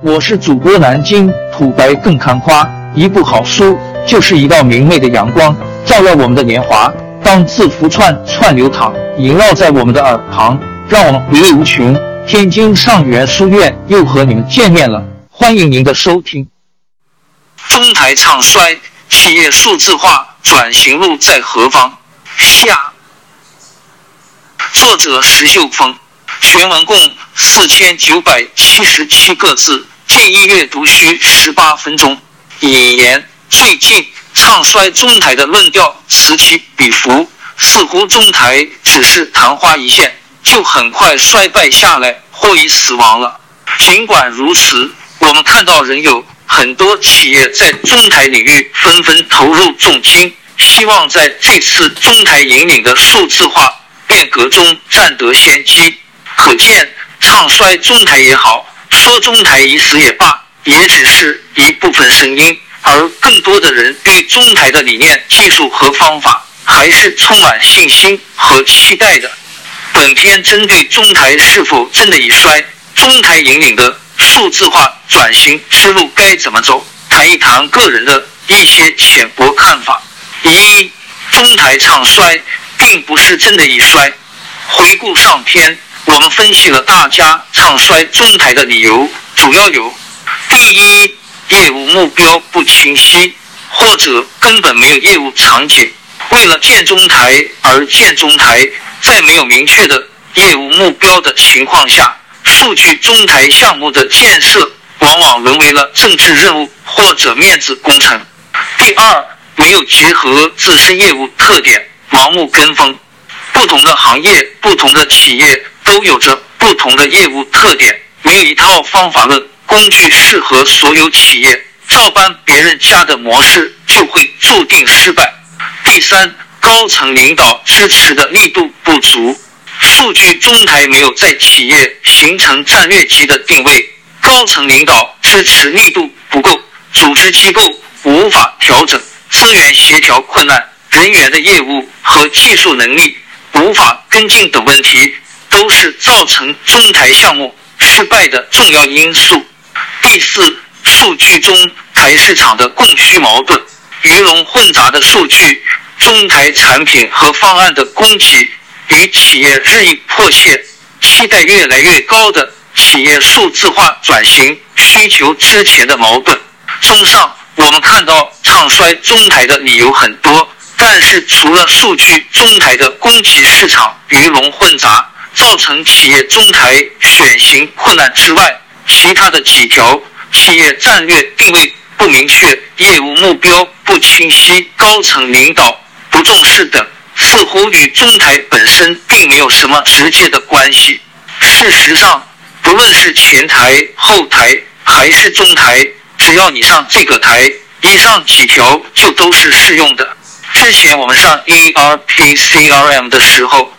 我是主播南京土白更看花，一部好书就是一道明媚的阳光，照耀我们的年华。当字符串串流淌，萦绕在我们的耳旁，让我们回味无穷。天津上元书院又和你们见面了，欢迎您的收听。中台唱衰，企业数字化转型路在何方？下，作者石秀峰。全文共四千九百七十七个字，建议阅读需十八分钟。引言：最近唱衰中台的论调此起彼伏，似乎中台只是昙花一现，就很快衰败下来或已死亡了。尽管如此，我们看到仍有很多企业在中台领域纷纷投入重金，希望在这次中台引领的数字化变革中占得先机。可见，唱衰中台也好，说中台已死也罢，也只是一部分声音，而更多的人对中台的理念、技术和方法还是充满信心和期待的。本篇针对中台是否真的已衰，中台引领的数字化转型之路该怎么走，谈一谈个人的一些浅薄看法。一，中台唱衰，并不是真的已衰。回顾上篇。我们分析了大家唱衰中台的理由，主要有：第一，业务目标不清晰，或者根本没有业务场景。为了建中台而建中台，在没有明确的业务目标的情况下，数据中台项目的建设往往沦为了政治任务或者面子工程。第二，没有结合自身业务特点，盲目跟风。不同的行业，不同的企业。都有着不同的业务特点，没有一套方法论工具适合所有企业。照搬别人家的模式，就会注定失败。第三，高层领导支持的力度不足，数据中台没有在企业形成战略级的定位，高层领导支持力度不够，组织机构无法调整，资源协调困难，人员的业务和技术能力无法跟进等问题。都是造成中台项目失败的重要因素。第四，数据中台市场的供需矛盾，鱼龙混杂的数据，中台产品和方案的供给与企业日益迫切、期待越来越高的企业数字化转型需求之前的矛盾。综上，我们看到唱衰中台的理由很多，但是除了数据中台的供给市场鱼龙混杂，造成企业中台选型困难之外，其他的几条企业战略定位不明确、业务目标不清晰、高层领导不重视等，似乎与中台本身并没有什么直接的关系。事实上，不论是前台、后台还是中台，只要你上这个台，以上几条就都是适用的。之前我们上 ERP、CRM 的时候。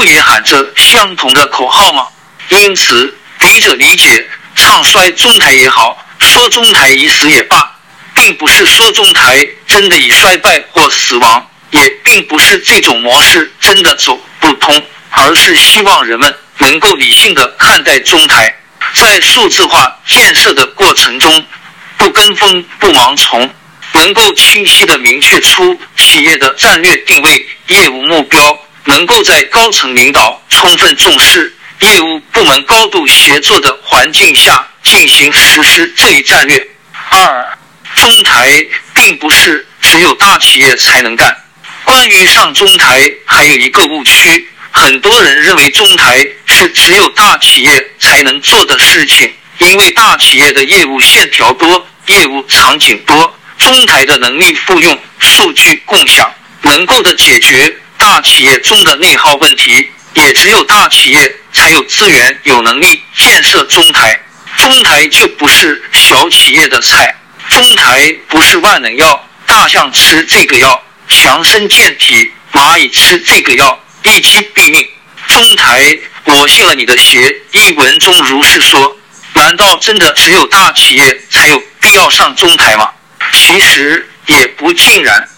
不也喊着相同的口号吗？因此，笔者理解，唱衰中台也好，说中台已死也罢，并不是说中台真的已衰败或死亡，也并不是这种模式真的走不通，而是希望人们能够理性的看待中台，在数字化建设的过程中，不跟风、不盲从，能够清晰的明确出企业的战略定位、业务目标。能够在高层领导充分重视、业务部门高度协作的环境下进行实施这一战略。二，中台并不是只有大企业才能干。关于上中台，还有一个误区，很多人认为中台是只有大企业才能做的事情，因为大企业的业务线条多，业务场景多，中台的能力复用、数据共享能够的解决。大企业中的内耗问题，也只有大企业才有资源、有能力建设中台。中台就不是小企业的菜，中台不是万能药，大象吃这个药强身健体，蚂蚁吃这个药一击毙命。中台，我信了你的邪。一文中如是说，难道真的只有大企业才有必要上中台吗？其实也不尽然。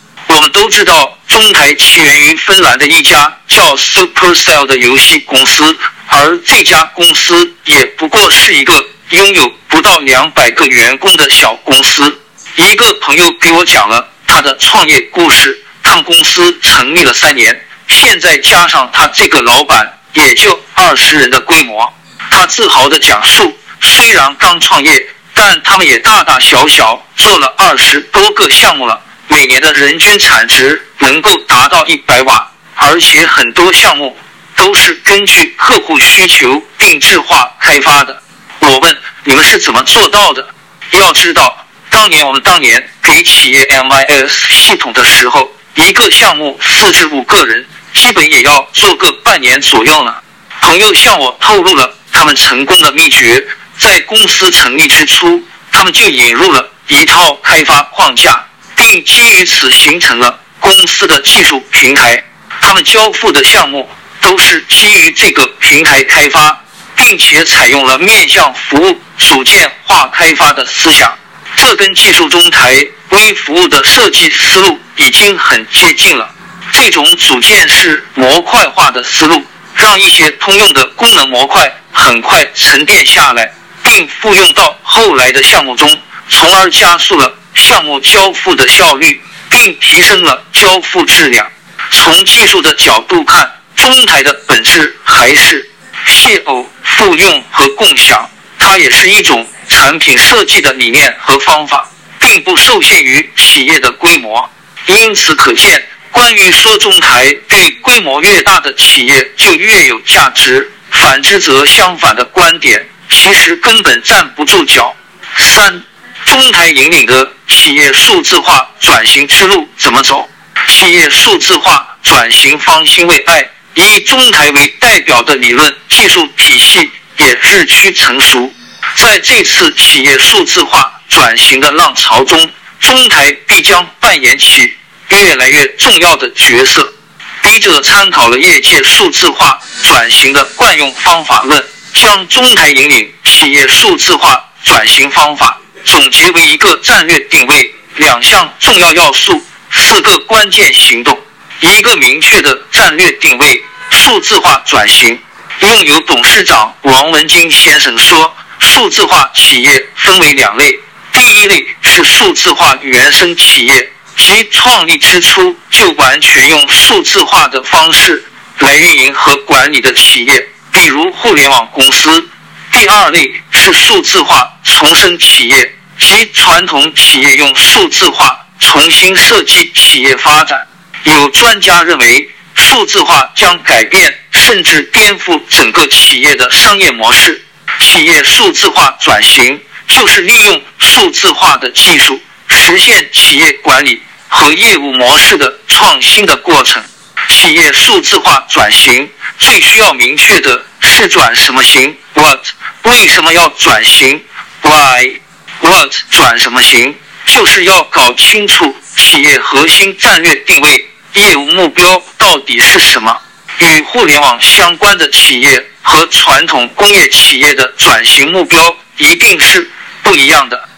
我们都知道，中台起源于芬兰的一家叫 Supercell 的游戏公司，而这家公司也不过是一个拥有不到两百个员工的小公司。一个朋友给我讲了他的创业故事，他们公司成立了三年，现在加上他这个老板，也就二十人的规模。他自豪的讲述，虽然刚创业，但他们也大大小小做了二十多个项目了，每年的人均产值能够达到一百瓦，而且很多项目都是根据客户需求定制化开发的。我问你们是怎么做到的？要知道。当年我们当年给企业 MIS 系统的时候，一个项目四至五个人，基本也要做个半年左右呢。朋友向我透露了他们成功的秘诀，在公司成立之初，他们就引入了一套开发框架，并基于此形成了公司的技术平台。他们交付的项目都是基于这个平台开发，并且采用了面向服务组件化开发的思想。这跟技术中台微服务的设计思路已经很接近了。这种组件式模块化的思路，让一些通用的功能模块很快沉淀下来，并复用到后来的项目中，从而加速了项目交付的效率，并提升了交付质量。从技术的角度看，中台的本质还是邂逅、复用和共享，它也是一种。产品设计的理念和方法，并不受限于企业的规模，因此可见，关于说中台对规模越大的企业就越有价值，反之则相反的观点，其实根本站不住脚。三，中台引领的企业数字化转型之路怎么走？企业数字化转型方兴未艾，以中台为代表的理论技术体系也日趋成熟。在这次企业数字化转型的浪潮中，中台必将扮演起越来越重要的角色。笔者参考了业界数字化转型的惯用方法论，将中台引领企业数字化转型方法总结为一个战略定位、两项重要要素、四个关键行动。一个明确的战略定位：数字化转型。用由董事长王文金先生说。数字化企业分为两类，第一类是数字化原生企业，即创立之初就完全用数字化的方式来运营和管理的企业，比如互联网公司；第二类是数字化重生企业，即传统企业用数字化重新设计企业发展。有专家认为，数字化将改变甚至颠覆整个企业的商业模式。企业数字化转型就是利用数字化的技术，实现企业管理和业务模式的创新的过程。企业数字化转型最需要明确的是转什么型？What？为什么要转型？Why？What？转什么型？就是要搞清楚企业核心战略定位、业务目标到底是什么。与互联网相关的企业和传统工业企业的转型目标一定是不一样的。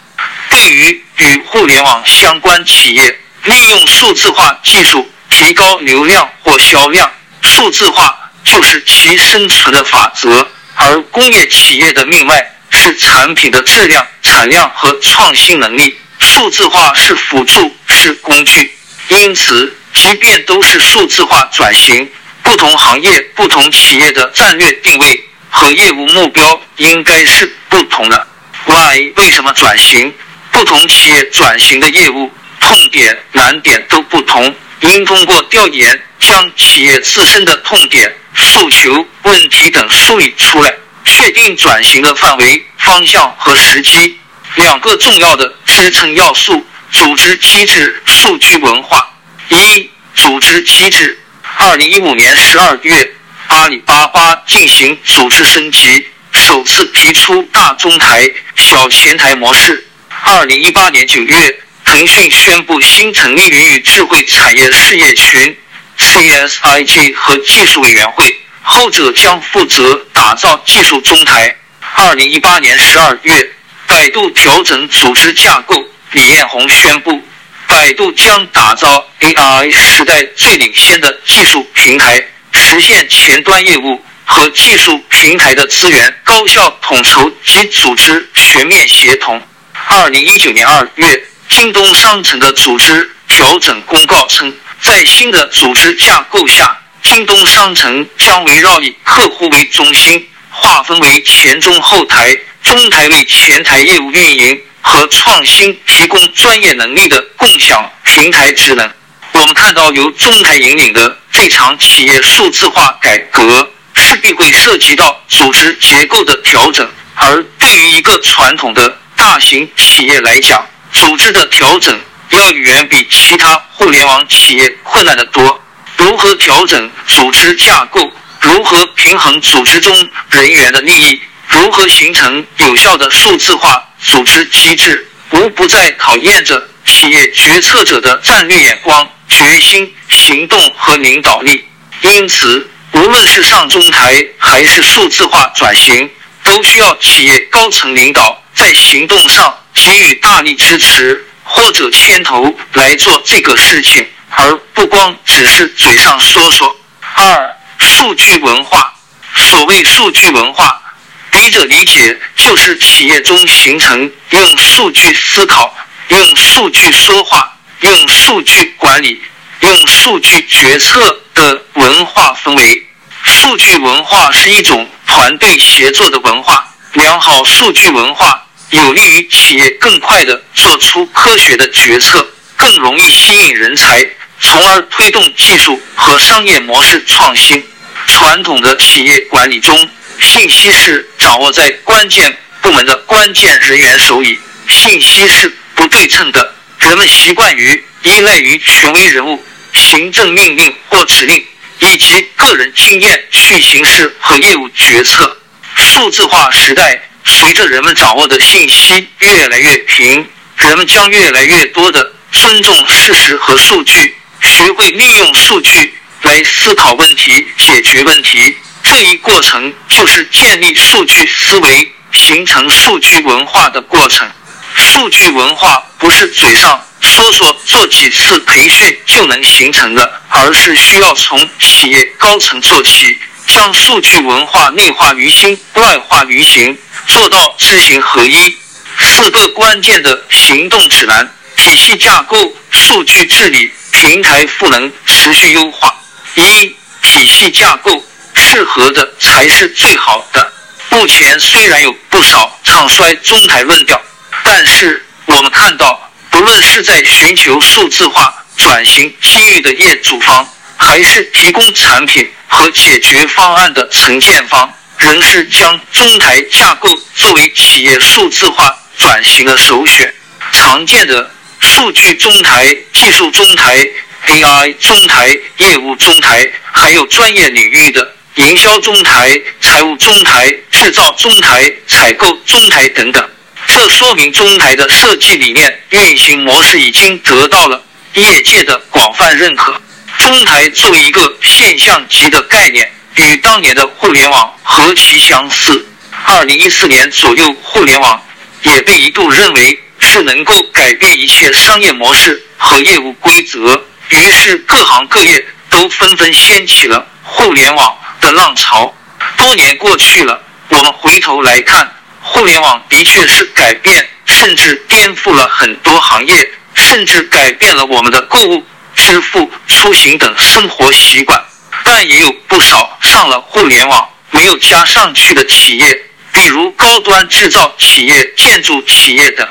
对于与互联网相关企业，利用数字化技术提高流量或销量，数字化就是其生存的法则；而工业企业的命脉是产品的质量、产量和创新能力，数字化是辅助，是工具。因此，即便都是数字化转型。不同行业、不同企业的战略定位和业务目标应该是不同的。Why？为什么转型？不同企业转型的业务痛点、难点都不同，应通过调研将企业自身的痛点、诉求、问题等梳理出来，确定转型的范围、方向和时机。两个重要的支撑要素：组织机制、数据文化。一、组织机制。二零一五年十二月，阿里巴巴进行组织升级，首次提出大中台、小前台模式。二零一八年九月，腾讯宣布新成立云与智慧产业事业群 （CSIG） 和技术委员会，后者将负责打造技术中台。二零一八年十二月，百度调整组织架构，李彦宏宣布。百度将打造 AI 时代最领先的技术平台，实现前端业务、和技术平台的资源高效统筹及组织全面协同。二零一九年二月，京东商城的组织调整公告称，在新的组织架构下，京东商城将围绕以客户为中心，划分为前中后台，中台为前台业务运营和创新提供专业能力的共享平台职能。我们看到，由中台引领的这场企业数字化改革，势必会涉及到组织结构的调整，而对于一个传统的。大型企业来讲，组织的调整要远比其他互联网企业困难得多。如何调整组织架构？如何平衡组织中人员的利益？如何形成有效的数字化组织机制？无不在考验着企业决策者的战略眼光、决心、行动和领导力。因此，无论是上中台还是数字化转型，都需要企业高层领导。在行动上给予大力支持或者牵头来做这个事情，而不光只是嘴上说说。二、数据文化。所谓数据文化，笔者理解就是企业中形成用数据思考、用数据说话、用数据管理、用数据决策的文化氛围。数据文化是一种团队协作的文化，良好数据文化。有利于企业更快地做出科学的决策，更容易吸引人才，从而推动技术和商业模式创新。传统的企业管理中，信息是掌握在关键部门的关键人员手里，信息是不对称的，人们习惯于依赖于权威人物、行政命令或指令，以及个人经验去行事和业务决策。数字化时代。随着人们掌握的信息越来越平，人们将越来越多的尊重事实和数据，学会利用数据来思考问题、解决问题。这一过程就是建立数据思维、形成数据文化的过程。数据文化不是嘴上说说、做几次培训就能形成的，而是需要从企业高层做起，将数据文化内化于心、外化于行。做到知行合一，四个关键的行动指南：体系架构、数据治理、平台赋能、持续优化。一、体系架构适合的才是最好的。目前虽然有不少唱衰中台论调，但是我们看到，不论是在寻求数字化转型机遇的业主方，还是提供产品和解决方案的承建方。仍是将中台架构作为企业数字化转型的首选。常见的数据中台、技术中台、AI 中台、业务中台，还有专业领域的营销中台、财务中台、制造中台、采购中台等等。这说明中台的设计理念、运行模式已经得到了业界的广泛认可。中台作为一个现象级的概念。与当年的互联网何其相似！二零一四年左右，互联网也被一度认为是能够改变一切商业模式和业务规则，于是各行各业都纷纷掀起了互联网的浪潮。多年过去了，我们回头来看，互联网的确是改变，甚至颠覆了很多行业，甚至改变了我们的购物、支付、出行等生活习惯。但也有不少上了互联网没有加上去的企业，比如高端制造企业、建筑企业等。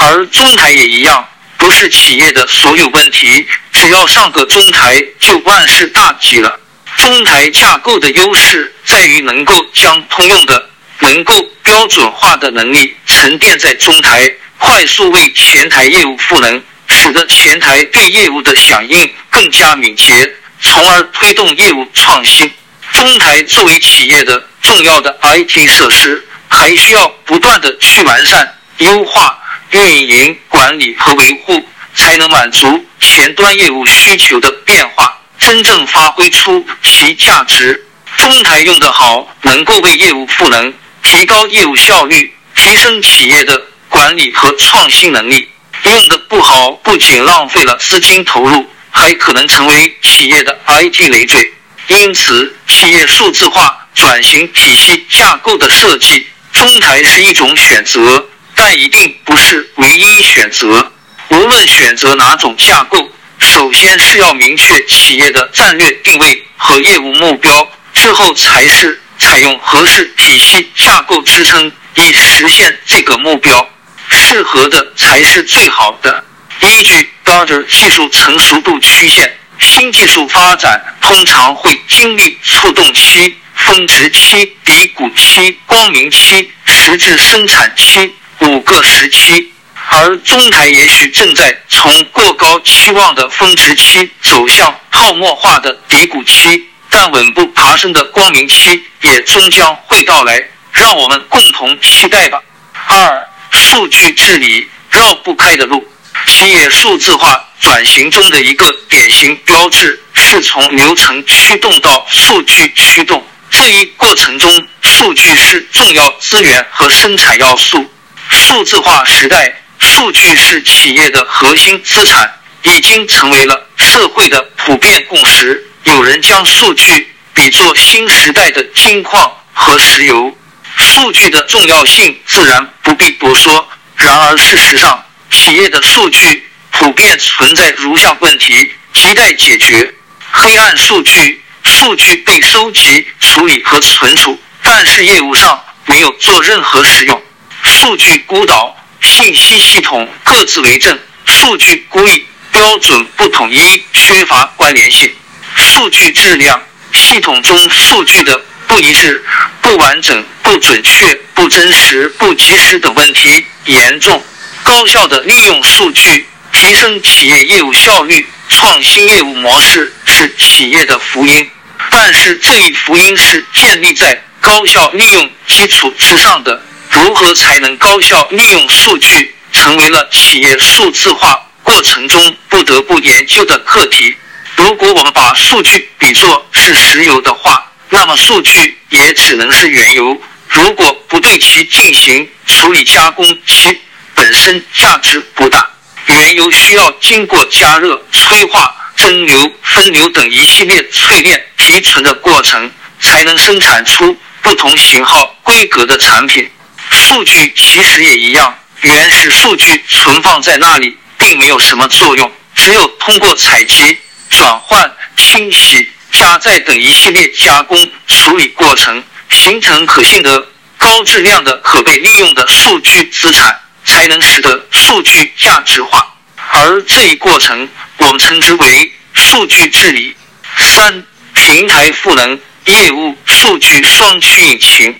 而中台也一样，不是企业的所有问题，只要上个中台就万事大吉了。中台架构的优势在于能够将通用的、能够标准化的能力沉淀在中台，快速为前台业务赋能，使得前台对业务的响应更加敏捷。从而推动业务创新。中台作为企业的重要的 IT 设施，还需要不断的去完善、优化、运营、管理和维护，才能满足前端业务需求的变化，真正发挥出其价值。中台用得好，能够为业务赋能，提高业务效率，提升企业的管理和创新能力；用得不好，不仅浪费了资金投入。还可能成为企业的 IT 累赘，因此企业数字化转型体系架构的设计，中台是一种选择，但一定不是唯一选择。无论选择哪种架构，首先是要明确企业的战略定位和业务目标，之后才是采用合适体系架构支撑，以实现这个目标。适合的才是最好的。依据 Gartner 技术成熟度曲线，新技术发展通常会经历触动期、峰值期、低谷期、光明期、实质生产期五个时期。而中台也许正在从过高期望的峰值期走向泡沫化的低谷期，但稳步爬升的光明期也终将会到来，让我们共同期待吧。二、数据治理绕不开的路，企业数字化转型中的一个典型标志是从流程驱动到数据驱动，这一过程中，数据是重要资源和生产要素。数字化时代。数据是企业的核心资产，已经成为了社会的普遍共识。有人将数据比作新时代的金矿和石油，数据的重要性自然不必多说。然而，事实上，企业的数据普遍存在如下问题，亟待解决：黑暗数据，数据被收集、处理和存储，但是业务上没有做任何使用；数据孤岛。信息系统各自为政，数据孤立，标准不统一，缺乏关联性。数据质量系统中数据的不一致、不完整、不准确、不真实、不及时等问题严重。高效的利用数据，提升企业业务效率，创新业务模式是企业的福音。但是这一福音是建立在高效利用基础之上的。如何才能高效利用数据，成为了企业数字化过程中不得不研究的课题。如果我们把数据比作是石油的话，那么数据也只能是原油。如果不对其进行处理加工，其本身价值不大。原油需要经过加热、催化、蒸馏、分流等一系列淬炼、提纯的过程，才能生产出不同型号、规格的产品。数据其实也一样，原始数据存放在那里，并没有什么作用。只有通过采集、转换、清洗、加载等一系列加工处理过程，形成可信的、高质量的、可被利用的数据资产，才能使得数据价值化。而这一过程，我们称之为数据治理。三、平台赋能业务数据双驱引擎。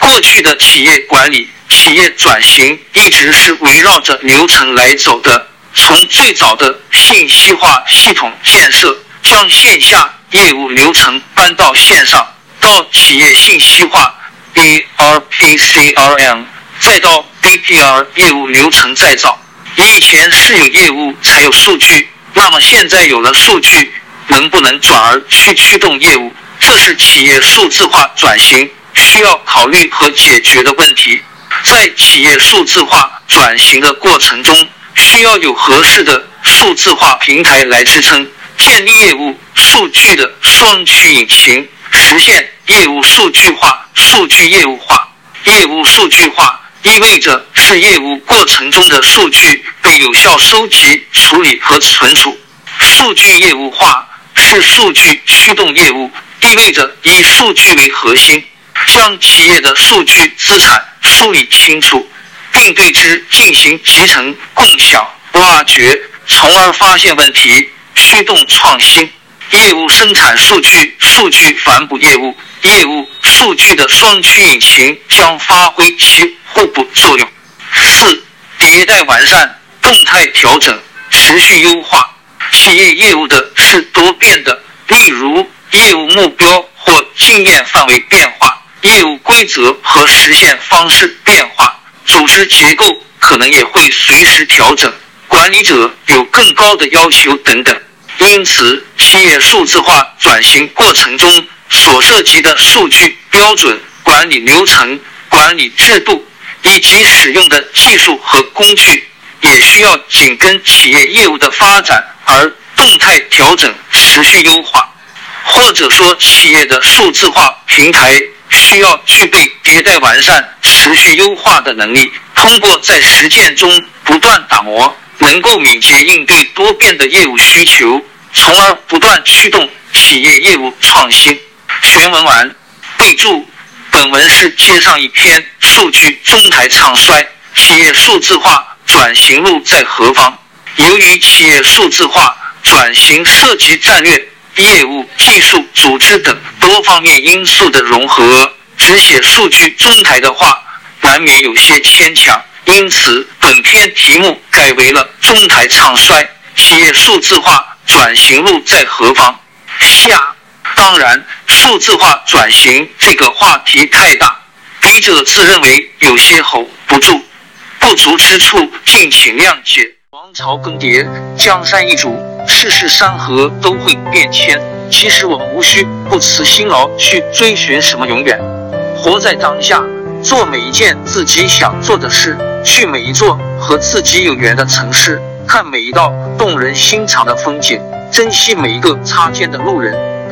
过去的企业管理、企业转型一直是围绕着流程来走的。从最早的信息化系统建设，将线下业务流程搬到线上，到企业信息化 （ERP-CRM），再到 BPR 业务流程再造。你以前是有业务才有数据，那么现在有了数据，能不能转而去驱动业务？这是企业数字化转型。需要考虑和解决的问题，在企业数字化转型的过程中，需要有合适的数字化平台来支撑，建立业务数据的双驱引擎，实现业务数据化、数据业务化。业务数据化意味着是业务过程中的数据被有效收集、处理和存储；数据业务化是数据驱动业务，意味着以数据为核心。将企业的数据资产梳理清楚，并对之进行集成、共享、挖掘，从而发现问题，驱动创新。业务生产数据、数据反哺业务、业务数据的双驱引擎将发挥其互补作用。四、迭代完善、动态调整、持续优化。企业业务的是多变的，例如业务目标或经验范围变化。业务规则和实现方式变化，组织结构可能也会随时调整，管理者有更高的要求等等。因此，企业数字化转型过程中所涉及的数据标准、管理流程、管理制度以及使用的技术和工具，也需要紧跟企业业务的发展而动态调整、持续优化。或者说，企业的数字化平台。需要具备迭代完善、持续优化的能力。通过在实践中不断打磨，能够敏捷应对多变的业务需求，从而不断驱动企业业务创新。全文完。备注：本文是接上一篇数据中台唱衰，企业数字化转型路在何方？由于企业数字化转型涉及战略、业务、技术、组织等多方面因素的融合，只写数据中台的话。难免有些牵强，因此本篇题目改为了“中台唱衰，企业数字化转型路在何方”。下，当然，数字化转型这个话题太大，笔者自认为有些 hold 不住，不足之处敬请谅解。王朝更迭，江山易主，世事山河都会变迁。其实我们无需不辞辛劳去追寻什么永远，活在当下。做每一件自己想做的事，去每一座和自己有缘的城市，看每一道动人心肠的风景，珍惜每一个擦肩的路人。